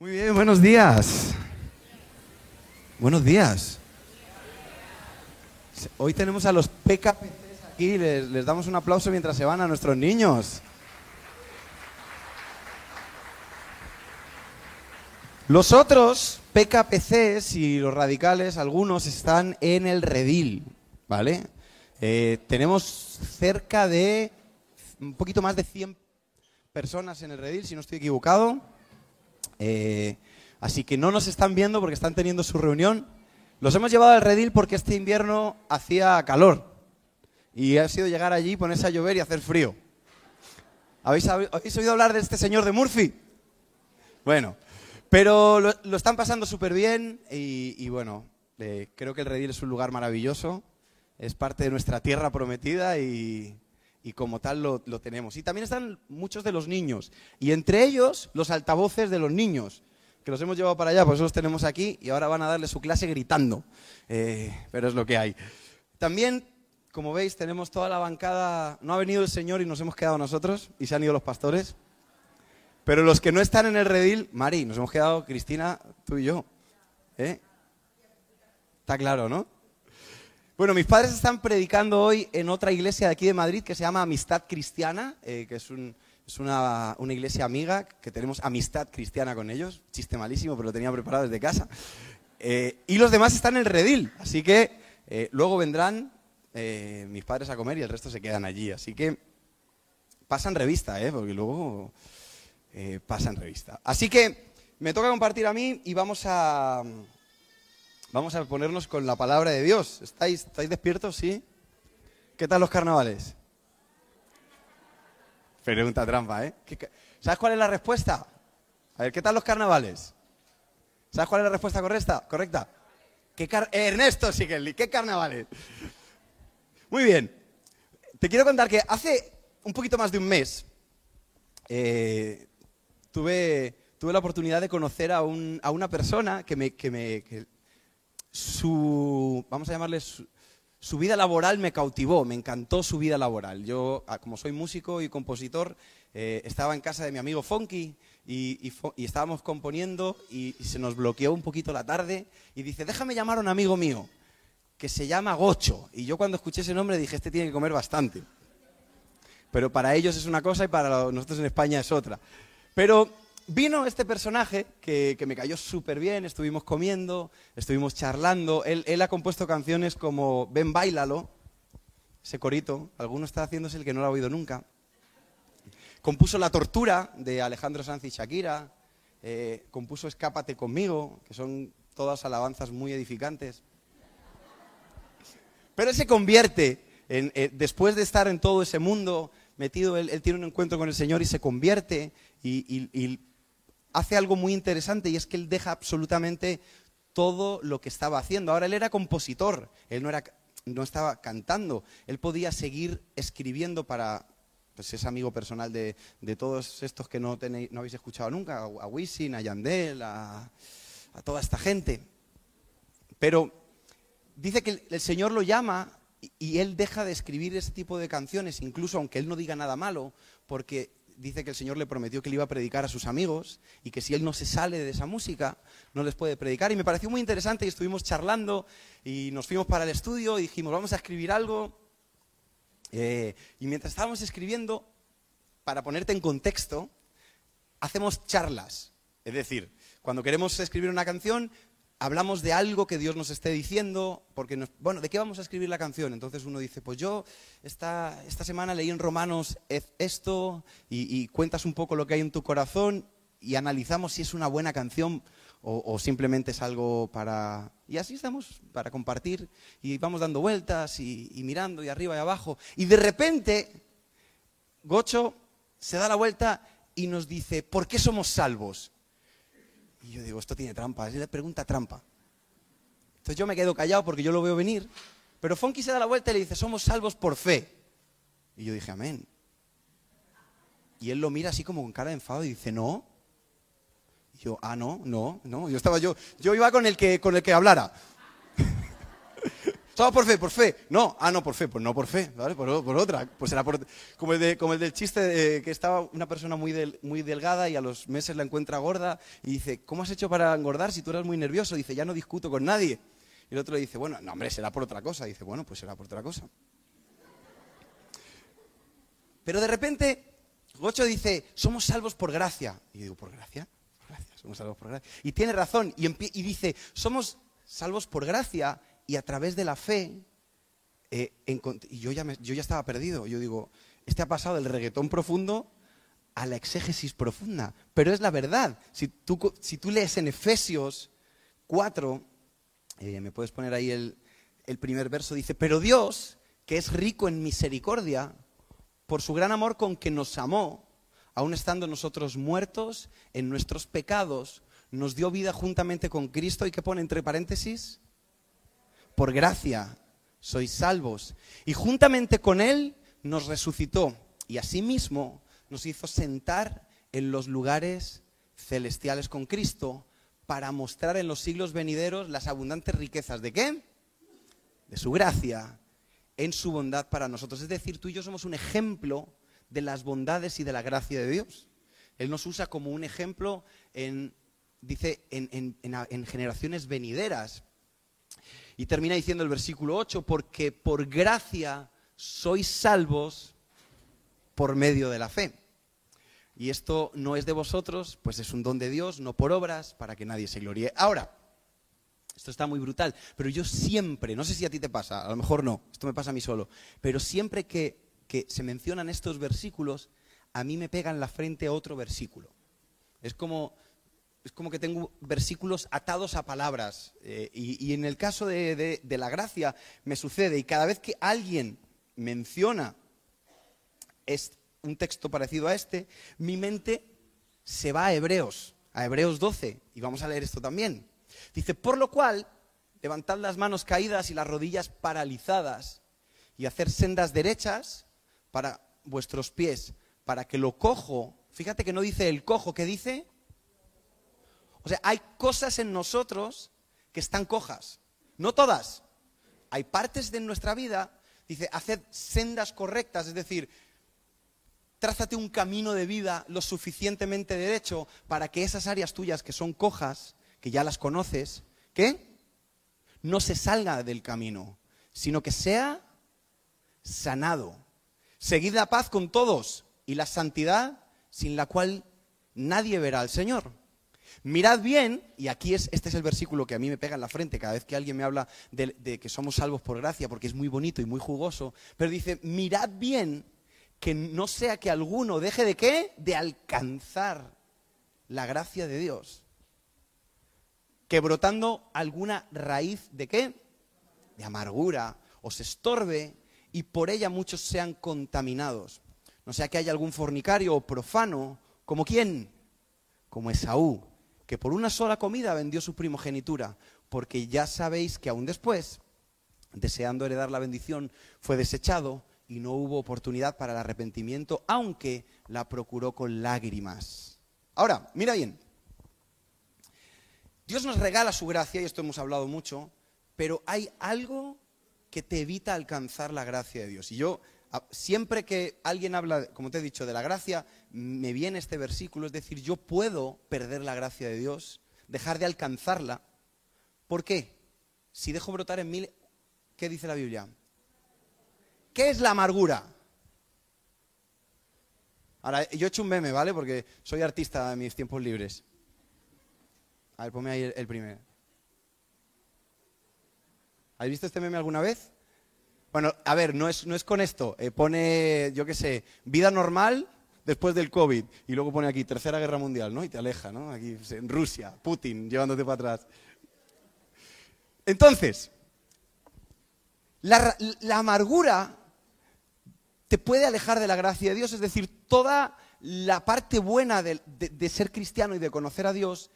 Muy bien, buenos días. Buenos días. Hoy tenemos a los PKPCs aquí, les, les damos un aplauso mientras se van a nuestros niños. Los otros PKPCs y los radicales, algunos están en el redil, ¿vale? Eh, tenemos cerca de un poquito más de 100 personas en el redil, si no estoy equivocado. Eh, así que no nos están viendo porque están teniendo su reunión. Los hemos llevado al redil porque este invierno hacía calor. Y ha sido llegar allí, ponerse a llover y hacer frío. ¿Habéis, habéis oído hablar de este señor de Murphy? Bueno, pero lo, lo están pasando súper bien y, y bueno, eh, creo que el redil es un lugar maravilloso. Es parte de nuestra tierra prometida y, y como tal lo, tenemos. Y también están muchos de los niños, y entre ellos los altavoces de los niños, que los hemos llevado para allá, pues los tenemos aquí y ahora van a darle su clase gritando, eh, pero es lo que hay. También, como veis, tenemos toda la bancada, no ha venido el Señor y nos hemos quedado nosotros, y se han ido los pastores, pero los que no están en el redil, Mari, nos hemos quedado Cristina, tú y yo. ¿eh? Está claro, ¿no? Bueno, mis padres están predicando hoy en otra iglesia de aquí de Madrid que se llama Amistad Cristiana, eh, que es, un, es una, iglesia amiga, que tenemos amistad cristiana con ellos. Chiste malísimo, pero lo tenía preparado desde casa. Eh, y los demás están en el redil, así que eh, luego vendrán eh, mis padres a comer y el resto se quedan allí. Así que pasan revista, porque luego pasan revista. Así que me toca compartir a mí y vamos a Vamos a ponernos con la palabra de Dios. ¿Estáis, ¿Estáis despiertos? ¿Sí? ¿Qué tal los carnavales? Pregunta trampa, ¿eh? ¿Sabes cuál es la respuesta? A ver, ¿qué tal los carnavales? ¿Sabes cuál es la respuesta correcta? ¿Correcta? ¿Qué car Ernesto Sigelli, ¿qué carnavales? Muy bien. Te quiero contar que hace un poquito más de un mes eh, tuve, tuve la oportunidad de conocer a, un, a una persona que me, que me su, vamos a llamarle, su, vida laboral me cautivó, me encantó su vida laboral. Yo, ah, como soy músico y compositor, eh, estaba en casa de mi amigo Fonky y, y, y estábamos componiendo y, y, se nos bloqueó un poquito la tarde y dice, déjame llamar a un amigo mío que se llama Gocho. Y yo cuando escuché ese nombre dije, este tiene que comer bastante. Pero para ellos es una cosa y para nosotros en España es otra. Pero vino este personaje que, que me cayó súper bien, estuvimos comiendo, estuvimos charlando. Él, él, ha compuesto canciones como Ven, bailalo, ese corito, alguno está haciéndose el que no lo ha oído nunca. Compuso La tortura de Alejandro Sanz y Shakira, eh, compuso Escápate conmigo, que son todas alabanzas muy edificantes. Pero él se convierte, en, eh, después de estar en todo ese mundo metido, él, tiene un encuentro con el Señor y se convierte y hace algo muy interesante y es que él deja absolutamente todo lo que estaba haciendo. Ahora él era compositor, él no, era, no estaba cantando, él podía seguir escribiendo para, pues es amigo personal de, de todos estos que no, tenéis, no, habéis escuchado nunca, a, a Wisin, a Yandel, a, toda esta gente. Pero dice que el, Señor lo llama y él deja de escribir ese tipo de canciones, incluso aunque él no diga nada malo, porque dice que el Señor le prometió que le iba a predicar a sus amigos y que si él no se sale de esa música, no les puede predicar. Y me pareció muy interesante y estuvimos charlando y nos fuimos para el estudio y dijimos, vamos a escribir algo. Eh, y mientras estábamos escribiendo, para ponerte en contexto, hacemos charlas. Es decir, cuando queremos escribir una canción, hablamos de algo que Dios nos esté diciendo, porque, nos, bueno, ¿de qué vamos a escribir la canción? Entonces uno dice, pues yo esta, esta semana leí en Romanos esto y, cuentas un poco lo que hay en tu corazón y analizamos si es una buena canción o, o, simplemente es algo para... Y así estamos, para compartir y vamos dando vueltas y, y mirando y arriba y abajo. Y de repente, Gocho se da la vuelta y nos dice, ¿por qué somos salvos? Y yo digo, esto tiene trampa, es la pregunta trampa. Entonces yo me quedo callado porque yo lo veo venir, pero Fonky se da la vuelta y le dice, somos salvos por fe. Y yo dije, amén. Y él lo mira así como con cara de enfado y dice, no. Y yo, ah, no, no, no. Yo estaba yo, yo iba con el que, con el que hablara. Solo por fe, por fe. No, ah, no, por fe, pues no por fe, ¿vale? Por, otra. Pues era por, como, el como el del chiste de que estaba una persona muy, muy delgada y a los meses la encuentra gorda y dice, ¿cómo has hecho para engordar si tú eras muy nervioso? Dice, ya no discuto con nadie. Y el otro le dice, bueno, no, hombre, será por otra cosa. dice, bueno, pues será por otra cosa. Pero de repente, Gocho dice, somos salvos por gracia. Y digo, ¿por gracia? Por gracia, somos salvos por gracia. Y tiene razón. Y, y dice, somos salvos por gracia y a través de la fe, eh, y yo ya, yo ya estaba perdido. Yo digo, este ha pasado del reggaetón profundo a la exégesis profunda. Pero es la verdad. Si tú, si tú lees en Efesios 4, eh, me puedes poner ahí el, el primer verso, dice, pero Dios, que es rico en misericordia, por su gran amor con que nos amó, aun estando nosotros muertos en nuestros pecados, nos dio vida juntamente con Cristo y que pone entre paréntesis, por gracia sois salvos. Y juntamente con Él nos resucitó y asimismo nos hizo sentar en los lugares celestiales con Cristo para mostrar en los siglos venideros las abundantes riquezas de qué? De su gracia en su bondad para nosotros. Es decir, tú y yo somos un ejemplo de las bondades y de la gracia de Dios. Él nos usa como un ejemplo dice, en generaciones venideras. Y termina diciendo el versículo 8, porque por gracia sois salvos por medio de la fe. Y esto no es de vosotros, pues es un don de Dios, no por obras, para que nadie se gloríe. Ahora, esto está muy brutal, pero yo siempre, no sé si a ti te pasa, a lo mejor no, esto me pasa a mí solo, pero siempre que, se mencionan estos versículos, a mí me pega en la frente otro versículo. Es como, es como que tengo versículos atados a palabras. Eh, y, en el caso de, la gracia me sucede, y cada vez que alguien menciona un texto parecido a este, mi mente se va a Hebreos, a Hebreos 12, y vamos a leer esto también. Dice, por lo cual, levantad las manos caídas y las rodillas paralizadas y hacer sendas derechas para vuestros pies, para que lo cojo, fíjate que no dice el cojo, ¿qué dice? O sea, hay cosas en nosotros que están cojas, no todas. Hay partes de nuestra vida, dice, haced sendas correctas, es decir, trázate un camino de vida lo suficientemente derecho para que esas áreas tuyas que son cojas que ya las conoces, ¿qué? No se salga del camino, sino que sea sanado. Seguid la paz con todos y la santidad sin la cual nadie verá al Señor. Mirad bien, y aquí es, este es el versículo que a mí me pega en la frente cada vez que alguien me habla de, de, que somos salvos por gracia, porque es muy bonito y muy jugoso, pero dice, mirad bien que no sea que alguno deje de qué? De alcanzar la gracia de Dios que brotando alguna raíz de qué? De amargura, os estorbe y por ella muchos sean contaminados. No sea que haya algún fornicario o profano, como quién? Como Esaú, que por una sola comida vendió su primogenitura, porque ya sabéis que aún después, deseando heredar la bendición, fue desechado y no hubo oportunidad para el arrepentimiento, aunque la procuró con lágrimas. Ahora, mira bien, Dios nos regala su gracia, y esto hemos hablado mucho, pero hay algo que te evita alcanzar la gracia de Dios. Y yo, siempre que alguien habla, como te he dicho, de la gracia, me viene este versículo, es decir, yo puedo perder la gracia de Dios, dejar de alcanzarla. ¿Por qué? Si dejo brotar en mí, ¿qué dice la Biblia? ¿Qué es la amargura? Ahora, yo he hecho un meme, ¿vale? Porque soy artista en mis tiempos libres. A ver, ponme ahí el, primero. ¿Habéis visto este meme alguna vez? Bueno, a ver, no es, no es con esto. Eh, pone, yo qué sé, vida normal después del COVID. Y luego pone aquí, Tercera Guerra Mundial, ¿no? Y te aleja, ¿no? Aquí, en Rusia, Putin, llevándote para atrás. Entonces, la, amargura te puede alejar de la gracia de Dios. Es decir, toda la parte buena de ser cristiano y de conocer a Dios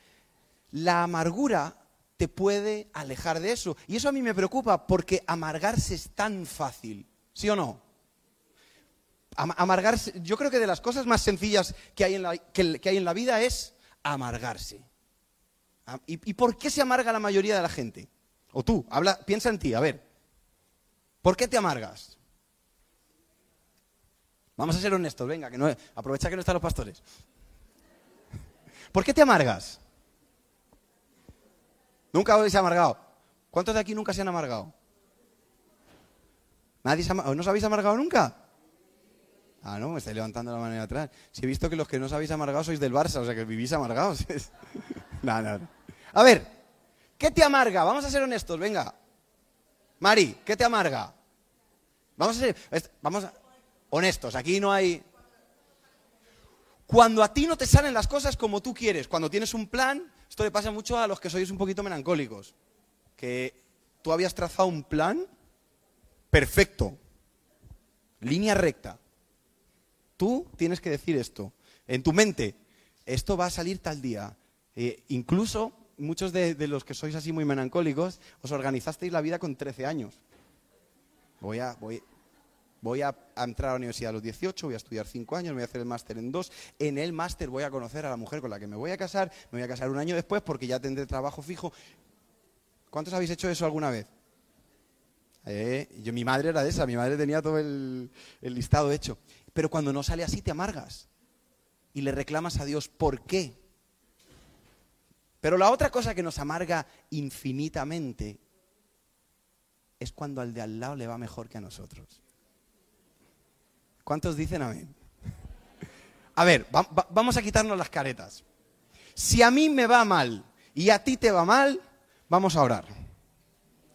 la amargura te puede alejar de eso. Y eso a mí me preocupa porque amargarse es tan fácil, ¿sí o no? Amargarse, yo creo que de las cosas más sencillas que hay en la, que, hay en la vida es amargarse. ¿Y, por qué se amarga la mayoría de la gente? O tú, habla, piensa en ti, a ver. ¿Por qué te amargas? Vamos a ser honestos, venga, que no, aprovecha que no están los pastores. ¿Por qué te amargas? Nunca habéis amargado. ¿Cuántos de aquí nunca se han amargado? ¿Nadie se ¿No os habéis amargado nunca? Ah, no, me estáis levantando la mano de atrás. Si he visto que los que no os habéis amargado sois del Barça, o sea que vivís amargados. no, no. A ver, ¿qué te amarga? Vamos a ser honestos, venga. Mari, ¿qué te amarga? Vamos a ser vamos honestos, aquí no hay... Cuando a ti no te salen las cosas como tú quieres, cuando tienes un plan, esto le pasa mucho a los que sois un poquito melancólicos, que tú habías trazado un plan perfecto, línea recta. Tú tienes que decir esto, en tu mente, esto va a salir tal día. Eh, incluso muchos de, los que sois así muy melancólicos, os organizasteis la vida con 13 años. Voy a, voy, a, entrar a la universidad a los 18, voy a estudiar 5 años, voy a hacer el máster en 2. En el máster voy a conocer a la mujer con la que me voy a casar, me voy a casar un año después porque ya tendré trabajo fijo. ¿Cuántos habéis hecho eso alguna vez? Eh, yo, mi madre era esa, mi madre tenía todo el listado hecho. Pero cuando no sale así te amargas y le reclamas a Dios, ¿por qué? Pero la otra cosa que nos amarga infinitamente es cuando al de al lado le va mejor que a nosotros. ¿Cuántos dicen amén? A ver, vamos a quitarnos las caretas. Si a mí me va mal y a ti te va mal, vamos a orar.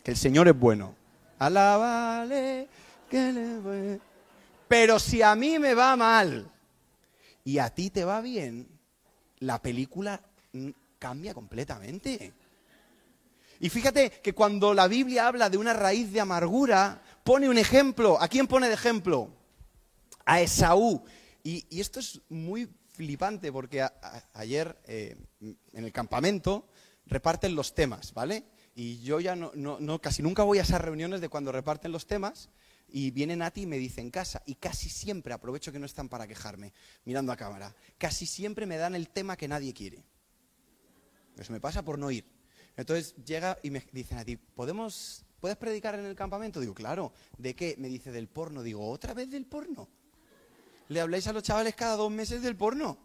Que el Señor es bueno. Alábale, que le Pero si a mí me va mal y a ti te va bien, la película cambia completamente. Y fíjate que cuando la Biblia habla de una raíz de amargura, pone un ejemplo. ¿A quién pone de ejemplo? A Esaú. Y, esto es muy flipante porque ayer eh, en el campamento reparten los temas, ¿vale? Y yo ya no, no, casi nunca voy a esas reuniones de cuando reparten los temas y vienen a ti y me dicen casa. Y casi siempre, aprovecho que no están para quejarme, mirando a cámara, casi siempre me dan el tema que nadie quiere. Eso me pasa por no ir. Entonces llega y me dicen a ti, ¿podemos, ¿puedes predicar en el campamento? Digo, claro. ¿De qué? Me dice, del porno. Digo, ¿otra vez del porno? ¿Le habláis a los chavales cada dos meses del porno?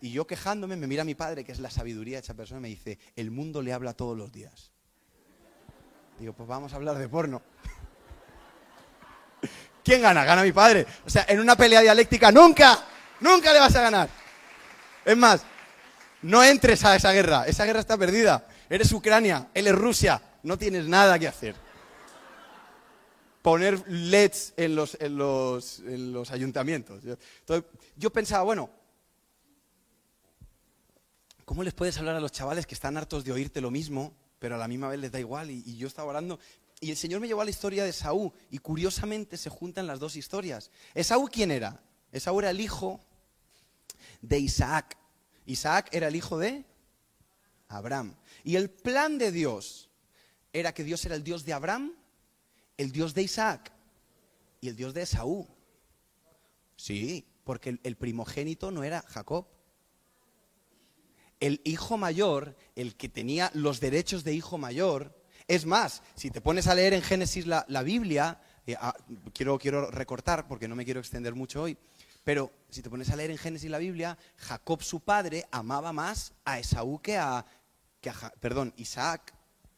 Y yo quejándome, me mira mi padre, que es la sabiduría de esa persona, y me dice, el mundo le habla todos los días. Digo, pues vamos a hablar de porno. ¿Quién gana? Gana mi padre. O sea, en una pelea dialéctica nunca, nunca le vas a ganar. Es más, no entres a esa guerra, esa guerra está perdida. Eres Ucrania, él es Rusia, no tienes nada que hacer. Poner LEDs en los, en los, en los ayuntamientos. Entonces, yo pensaba, bueno, ¿cómo les puedes hablar a los chavales que están hartos de oírte lo mismo, pero a la misma vez les da igual? Y, y yo estaba orando y el Señor me llevó a la historia de Saúl y curiosamente se juntan las dos historias. ¿Esaú quién era? Esaú era el hijo de Isaac. Isaac era el hijo de Abraham. Y el plan de Dios era que Dios era el Dios de Abraham, el Dios de Isaac y el Dios de Esaú. Sí, porque el, primogénito no era Jacob. El hijo mayor, el que tenía los derechos de hijo mayor, es más, si te pones a leer en Génesis la, Biblia, eh, ah, quiero, quiero recortar porque no me quiero extender mucho hoy, pero si te pones a leer en Génesis la Biblia, Jacob su padre amaba más a Esaú que a, perdón, Isaac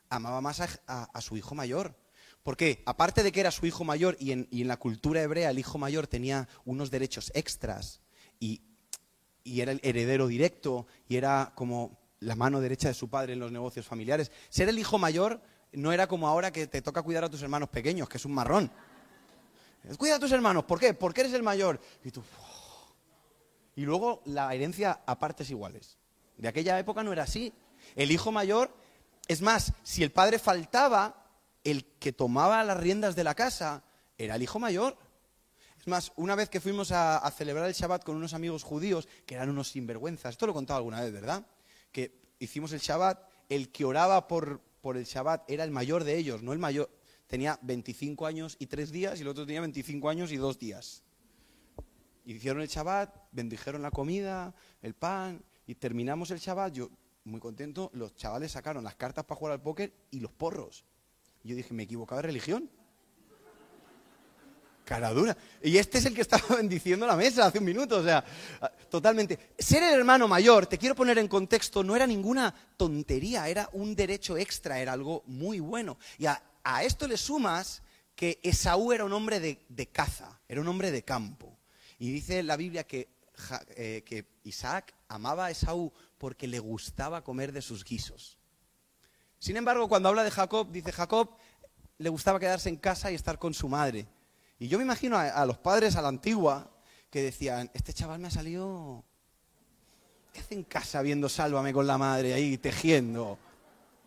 amaba más a, su hijo mayor. ¿Por qué? Aparte de que era su hijo mayor y en, la cultura hebrea el hijo mayor tenía unos derechos extras y, y era el heredero directo y era como la mano derecha de su padre en los negocios familiares. Ser el hijo mayor no era como ahora que te toca cuidar a tus hermanos pequeños, que es un marrón. Cuida a tus hermanos, ¿por qué? Porque eres el mayor. Y tú. Y luego la herencia a partes iguales. De aquella época no era así. El hijo mayor, es más, si el padre faltaba, el que tomaba las riendas de la casa era el hijo mayor. Es más, una vez que fuimos a, celebrar el Shabbat con unos amigos judíos, que eran unos sinvergüenzas, esto lo he contado alguna vez, ¿verdad? Que hicimos el Shabbat, el que oraba por, por el Shabbat era el mayor de ellos, no el mayor, tenía 25 años y 3 días y el otro tenía 25 años y 2 días. Hicieron el Shabbat, bendijeron la comida, el pan y terminamos el Shabbat. Yo, muy contento, los chavales sacaron las cartas para jugar al póker y los porros. yo dije, me he equivocado de religión. Cara dura. Y este es el que estaba bendiciendo la mesa hace un minuto, o sea, totalmente. Ser el hermano mayor, te quiero poner en contexto, no era ninguna tontería, era un derecho extra, era algo muy bueno. Y a, esto le sumas que Esaú era un hombre de, caza, era un hombre de campo. Y dice la Biblia que, eh, que Isaac amaba a Esaú porque le gustaba comer de sus guisos. Sin embargo, cuando habla de Jacob, dice Jacob le gustaba quedarse en casa y estar con su madre. Y yo me imagino a, los padres a la antigua que decían, este chaval me ha salido... ¿Qué hace en casa viendo Sálvame con la madre ahí tejiendo?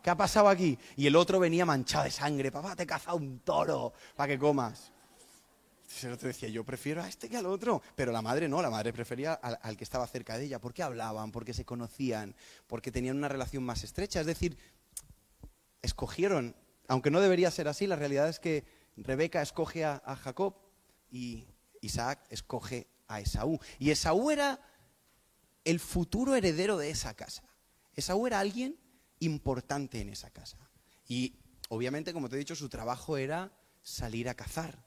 ¿Qué ha pasado aquí? Y el otro venía manchado de sangre. Papá, te he cazado un toro para que comas. Entonces el otro decía, yo prefiero a este que al otro. Pero la madre no, la madre prefería al, al que estaba cerca de ella. Porque hablaban, porque se conocían, porque tenían una relación más estrecha. Es decir, escogieron, aunque no debería ser así, la realidad es que Rebeca escoge a, Jacob y Isaac escoge a Esaú. Y Esaú era el futuro heredero de esa casa. Esaú era alguien importante en esa casa. Y obviamente, como te he dicho, su trabajo era salir a cazar.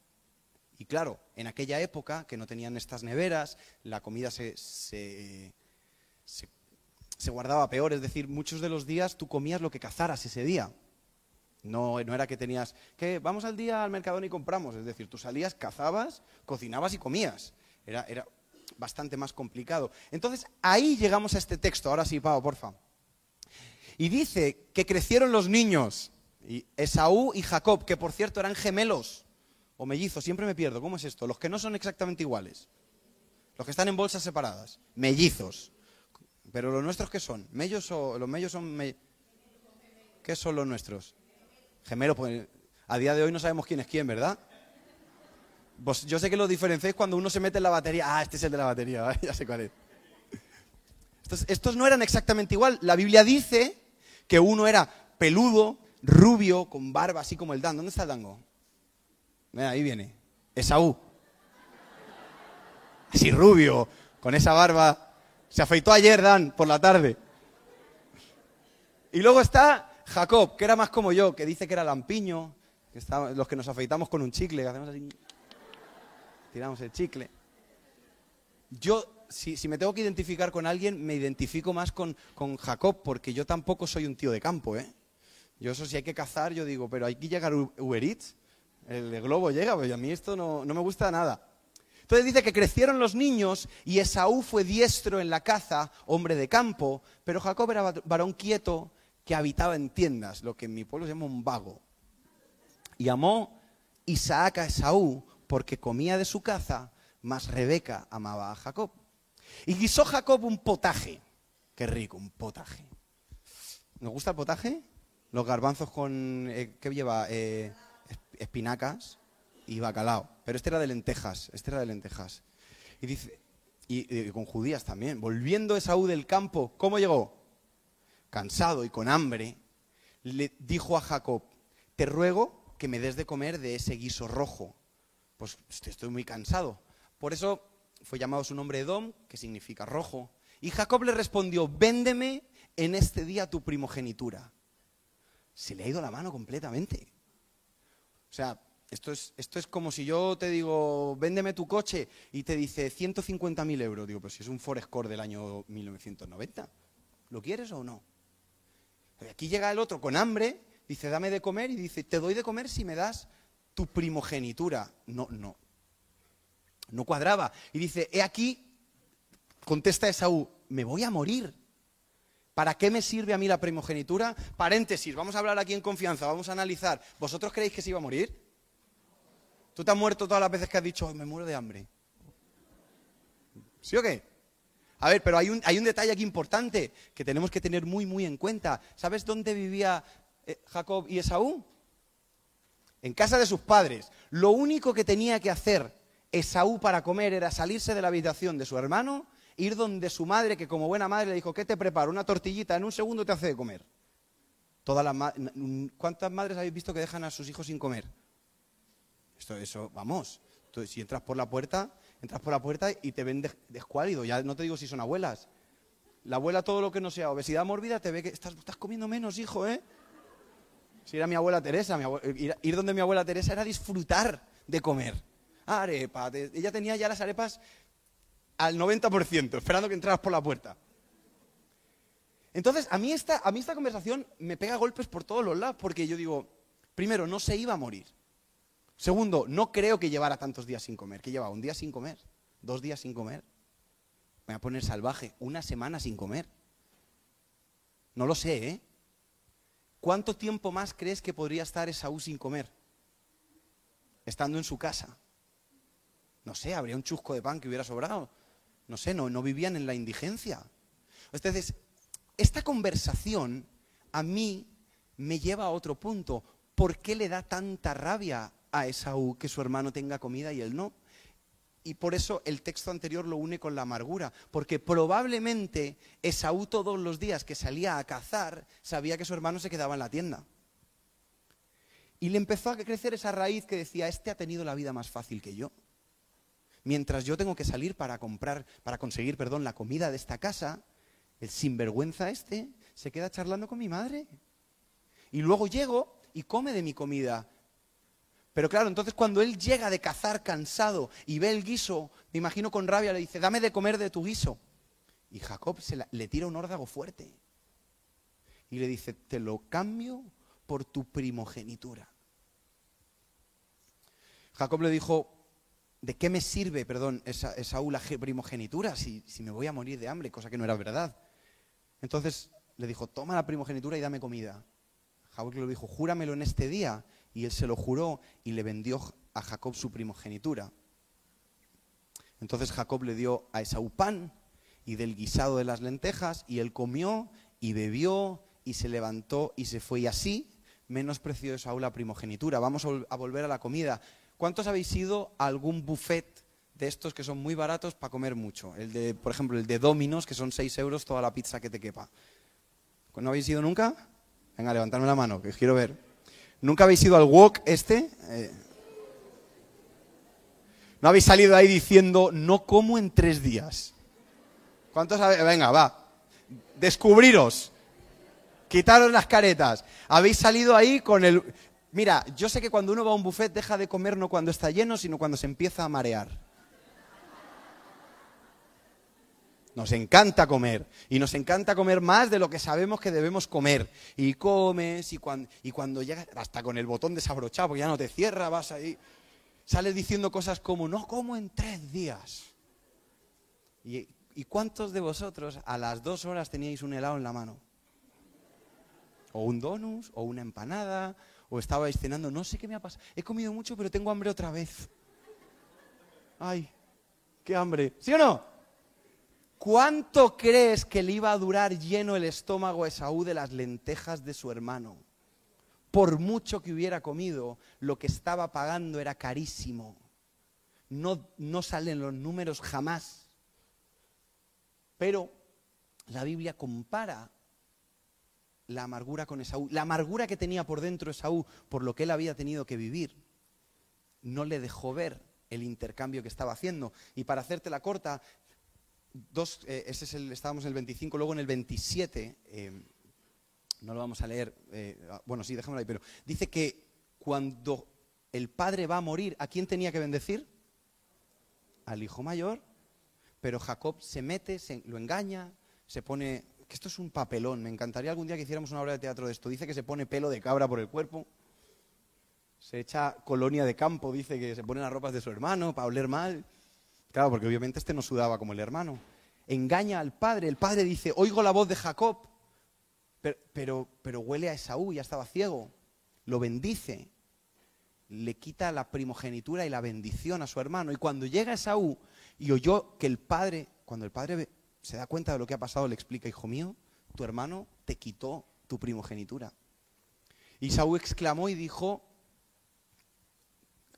Y claro, en aquella época, que no tenían estas neveras, la comida se, se, se, guardaba peor. Es decir, muchos de los días tú comías lo que cazaras ese día. No, no era que tenías que vamos al día al mercado y compramos. Es decir, tú salías, cazabas, cocinabas y comías. Era, era bastante más complicado. Entonces, ahí llegamos a este texto. Ahora sí, Pau, porfa. Y dice que crecieron los niños, y Esaú y Jacob, que por cierto eran gemelos o mellizos, siempre me pierdo. ¿Cómo es esto? Los que no son exactamente iguales. Los que están en bolsas separadas. Mellizos. Pero los nuestros, ¿qué son? ¿Mellos o los mellos son... ¿Qué son los nuestros? Gemelo, pues a día de hoy no sabemos quién es quién, ¿verdad? Pues yo sé que lo diferenciáis cuando uno se mete en la batería. Ah, este es el de la batería, ya sé cuál es. Estos, no eran exactamente igual. La Biblia dice que uno era peludo, rubio, con barba, así como el Dan. ¿Dónde está el Dango? Mira, ahí viene. Esaú. Así rubio, con esa barba. Se afeitó ayer, Dan, por la tarde. Y luego está Jacob, que era más como yo, que dice que era lampiño, que los que nos afeitamos con un chicle, hacemos así, tiramos el chicle. Yo, si, me tengo que identificar con alguien, me identifico más con, Jacob, porque yo tampoco soy un tío de campo, ¿eh? Yo eso si hay que cazar, yo digo, pero hay que llegar Uber Eats, el globo llega, pues a mí esto no, no me gusta nada. Entonces dice que crecieron los niños y Esaú fue diestro en la caza, hombre de campo, pero Jacob era varón quieto que habitaba en tiendas, lo que en mi pueblo se llama un vago. Y amó Isaac a Esaú porque comía de su caza, mas Rebeca amaba a Jacob. Y guisó Jacob un potaje. Qué rico, un potaje. ¿Nos gusta el potaje? Los garbanzos con... Eh, ¿Qué lleva? Eh, espinacas y bacalao. Pero este era de lentejas, este era de lentejas. Y dice, y con judías también. Volviendo Esaú del campo, ¿cómo llegó? Cansado y con hambre, le dijo a Jacob, te ruego que me des de comer de ese guiso rojo, pues estoy muy cansado. Por eso fue llamado su nombre Edom, que significa rojo. Y Jacob le respondió, véndeme en este día tu primogenitura. Se le ha ido la mano completamente. O sea, esto es, esto es como si yo te digo, véndeme tu coche y te dice 150.000 euros. Digo, pues si es un Core del año 1990, ¿lo quieres o no? Aquí llega el otro con hambre, dice, dame de comer, y dice, te doy de comer si me das tu primogenitura. No, no. No cuadraba. Y dice, he aquí, contesta Esaú, me voy a morir. ¿Para qué me sirve a mí la primogenitura? Paréntesis, vamos a hablar aquí en confianza, vamos a analizar. ¿Vosotros creéis que se iba a morir? ¿Tú te has muerto todas las veces que has dicho, me muero de hambre? ¿Sí o qué? A ver, pero hay un, hay un detalle aquí importante que tenemos que tener muy, muy en cuenta. ¿Sabes dónde vivía eh, Jacob y Esaú? En casa de sus padres. Lo único que tenía que hacer Esaú para comer era salirse de la habitación de su hermano, ir donde su madre, que como buena madre le dijo, ¿qué te preparo? Una tortillita, en un segundo te hace de comer. Todas las ¿Cuántas madres habéis visto que dejan a sus hijos sin comer? Esto, eso, vamos. Entonces, si entras por la puerta, entras por la puerta y te ven descuálido. Ya no te digo si son abuelas. La abuela, todo lo que no sea obesidad mórbida, te ve que estás, comiendo menos, hijo, ¿eh? Si era mi abuela Teresa, ir, donde mi abuela Teresa era disfrutar de comer. arepa. Ella tenía ya las arepas al 90%, esperando que entraras por la puerta. Entonces, a mí, esta, a mí esta conversación me pega golpes por todos los lados, porque yo digo, primero, no se iba a morir. Segundo, no creo que llevara tantos días sin comer. ¿Qué lleva? ¿Un día sin comer? ¿Dos días sin comer? Me voy a poner salvaje. ¿Una semana sin comer? No lo sé, ¿eh? ¿Cuánto tiempo más crees que podría estar Esaú sin comer? Estando en su casa. No sé, habría un chusco de pan que hubiera sobrado. No sé, no, no vivían en la indigencia. Entonces, esta conversación a mí me lleva a otro punto. ¿Por qué le da tanta rabia a Esaú que su hermano tenga comida y él no? Y por eso el texto anterior lo une con la amargura, porque probablemente Esaú todos los días que salía a cazar sabía que su hermano se quedaba en la tienda. Y le empezó a crecer esa raíz que decía, este ha tenido la vida más fácil que yo. Mientras yo tengo que salir para comprar, para conseguir, perdón, la comida de esta casa, el sinvergüenza este se queda charlando con mi madre. Y luego llego y come de mi comida. Pero claro, entonces cuando él llega de cazar cansado y ve el guiso, me imagino con rabia le dice, dame de comer de tu guiso. Y Jacob le tira un órdago fuerte. Y le dice, te lo cambio por tu primogenitura. Jacob le dijo, ¿de qué me sirve, perdón, esa, esa primogenitura si, si me voy a morir de hambre? Cosa que no era verdad. Entonces le dijo, toma la primogenitura y dame comida. Jacob le dijo, júramelo en este día. Y él se lo juró y le vendió a Jacob su primogenitura. Entonces Jacob le dio a Esaú pan y del guisado de las lentejas, y él comió y bebió y se levantó y se fue. Y así menospreció Esaú la primogenitura. Vamos a volver a la comida. ¿Cuántos habéis ido a algún buffet de estos que son muy baratos para comer mucho. El de, por ejemplo, el de Dominos, que son 6 euros toda la pizza que te quepa. ¿No habéis ido nunca? Venga, levantadme la mano, que quiero ver. ¿Nunca habéis ido al wok este? Eh. ¿No habéis salido ahí diciendo, no como en tres días? ¿Cuántos habéis? Venga, va. Descubriros. Quitaros las caretas. Habéis salido ahí con el... Mira, yo sé que cuando uno va a un buffet deja de comer no cuando está lleno, sino cuando se empieza a marear. Nos encanta comer y nos encanta comer más de lo que sabemos que debemos comer. Y comes y cuando, y cuando llegas, hasta con el botón desabrochado, porque ya no te cierra, vas ahí, sales diciendo cosas como, no como en tres días. ¿Y, ¿Y cuántos de vosotros a las dos horas teníais un helado en la mano? O un donus, o una empanada, o estabais cenando, no sé qué me ha pasado. He comido mucho, pero tengo hambre otra vez. Ay, qué hambre. ¿Sí o no? ¿Cuánto crees que le iba a durar lleno el estómago a Esaú de las lentejas de su hermano? Por mucho que hubiera comido, lo que estaba pagando era carísimo. No, no salen los números jamás. Pero la Biblia compara la amargura con Esaú. La amargura que tenía por dentro Esaú por lo que él había tenido que vivir, no le dejó ver el intercambio que estaba haciendo. Y para hacerte la corta, dos, eh, es el, estábamos en el 25, luego en el 27, eh, no lo vamos a leer, eh, bueno, sí, dejémoslo ahí, pero dice que cuando el padre va a morir, ¿a quién tenía que bendecir? Al hijo mayor, pero Jacob se mete, se, lo engaña, se pone, que esto es un papelón, me encantaría algún día que hiciéramos una obra de teatro de esto, dice que se pone pelo de cabra por el cuerpo, se echa colonia de campo, dice que se pone las ropas de su hermano para oler mal. Claro, porque obviamente este no sudaba como el hermano. Engaña al padre. El padre dice, oigo la voz de Jacob, pero, pero, huele a Esaú, ya estaba ciego. Lo bendice. Le quita la primogenitura y la bendición a su hermano. Y cuando llega Esaú y oyó que el padre, cuando el padre se da cuenta de lo que ha pasado, le explica, hijo mío, tu hermano te quitó tu primogenitura. Y Esaú exclamó y dijo,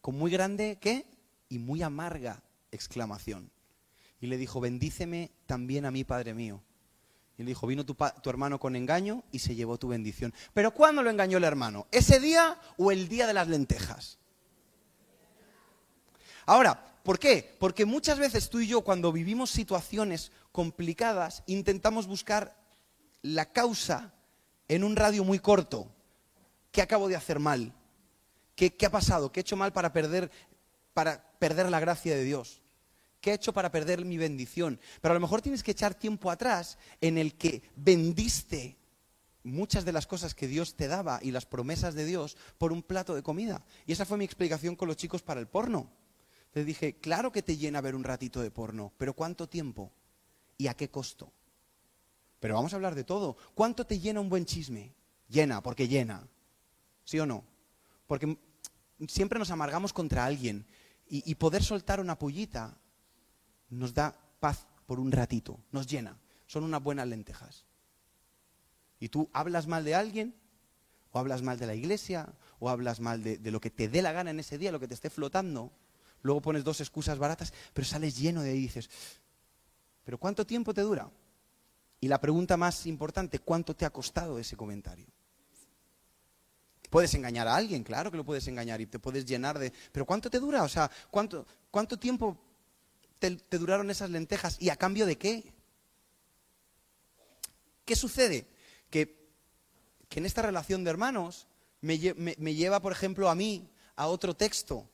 con muy grande, ¿qué? Y muy amarga exclamación. Y le dijo, bendíceme también a mí, Padre mío. Y le dijo, vino tu, tu, hermano con engaño y se llevó tu bendición. Pero ¿cuándo lo engañó el hermano? ¿Ese día o el día de las lentejas? Ahora, ¿por qué? Porque muchas veces tú y yo cuando vivimos situaciones complicadas intentamos buscar la causa en un radio muy corto. ¿Qué acabo de hacer mal? ¿Qué, qué ha pasado? ¿Qué he hecho mal para perder para perder la gracia de Dios? ¿Qué he hecho para perder mi bendición? Pero a lo mejor tienes que echar tiempo atrás en el que vendiste muchas de las cosas que Dios te daba y las promesas de Dios por un plato de comida. Y esa fue mi explicación con los chicos para el porno. Les dije, claro que te llena ver un ratito de porno, pero ¿cuánto tiempo? ¿Y a qué costo? Pero vamos a hablar de todo. ¿Cuánto te llena un buen chisme? Llena, porque llena. ¿Sí o no? Porque siempre nos amargamos contra alguien y, y poder soltar una pullita nos da paz por un ratito, nos llena. Son unas buenas lentejas. Y tú hablas mal de alguien, o hablas mal de la iglesia, o hablas mal de, lo que te dé la gana en ese día, lo que te esté flotando. Luego pones dos excusas baratas, pero sales lleno de ahí y dices, ¿pero cuánto tiempo te dura? Y la pregunta más importante, ¿cuánto te ha costado ese comentario? Puedes engañar a alguien, claro que lo puedes engañar y te puedes llenar de... Pero ¿cuánto te dura? O sea, ¿cuánto, cuánto tiempo te, duraron esas lentejas y a cambio de qué? ¿Qué sucede? que, en esta relación de hermanos me, lleva, por ejemplo, a mí, a otro texto,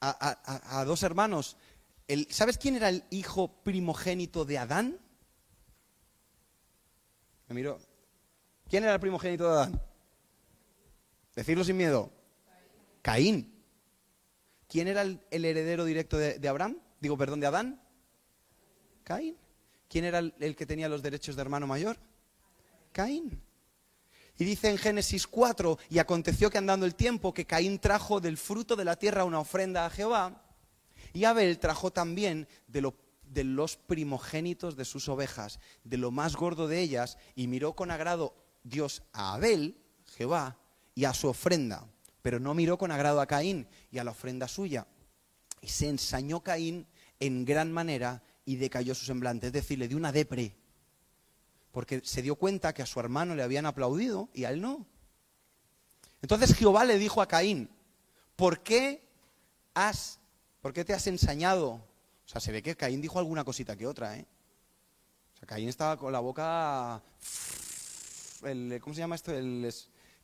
a, dos hermanos. ¿Sabes quién era el hijo primogénito de Adán? Me miro. ¿Quién era el primogénito de Adán? Decirlo sin miedo. Caín. ¿Quién era el, heredero directo de, Abraham? Digo, perdón, de Adán. Caín. ¿Quién era el que tenía los derechos de hermano mayor? Caín. Y dice en Génesis 4, y aconteció que andando el tiempo que Caín trajo del fruto de la tierra una ofrenda a Jehová, y Abel trajo también de, de los primogénitos de sus ovejas, de lo más gordo de ellas, y miró con agrado Dios a Abel, Jehová, y a su ofrenda, pero no miró con agrado a Caín y a la ofrenda suya. Y se ensañó Caín en gran manera y decayó su semblante, es decir, le dio una depre porque se dio cuenta que a su hermano le habían aplaudido y a él no. Entonces Jehová le dijo a Caín, ¿por qué has, por qué te has ensañado? O sea, se ve que Caín dijo alguna cosita que otra, ¿eh? O sea, Caín estaba con la boca, ¿cómo se llama esto? El,